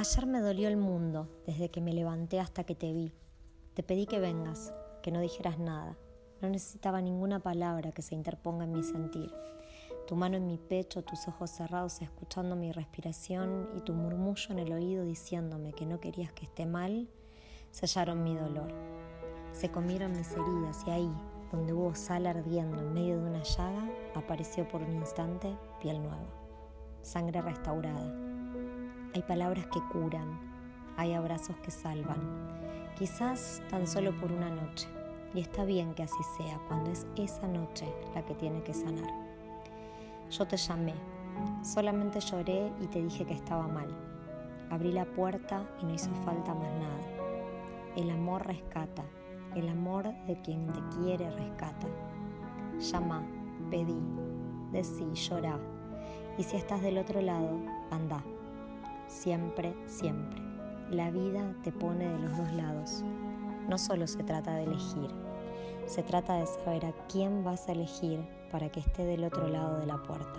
Ayer me dolió el mundo desde que me levanté hasta que te vi. Te pedí que vengas, que no dijeras nada. No necesitaba ninguna palabra que se interponga en mi sentir. Tu mano en mi pecho, tus ojos cerrados escuchando mi respiración y tu murmullo en el oído diciéndome que no querías que esté mal, sellaron mi dolor. Se comieron mis heridas y ahí, donde hubo sal ardiendo en medio de una llaga, apareció por un instante piel nueva, sangre restaurada. Hay palabras que curan, hay abrazos que salvan, quizás tan solo por una noche, y está bien que así sea cuando es esa noche la que tiene que sanar. Yo te llamé, solamente lloré y te dije que estaba mal. Abrí la puerta y no hizo falta más nada. El amor rescata, el amor de quien te quiere rescata. Llama, pedí, decí, llorá. Y si estás del otro lado, anda. Siempre, siempre. La vida te pone de los dos lados. No solo se trata de elegir, se trata de saber a quién vas a elegir para que esté del otro lado de la puerta.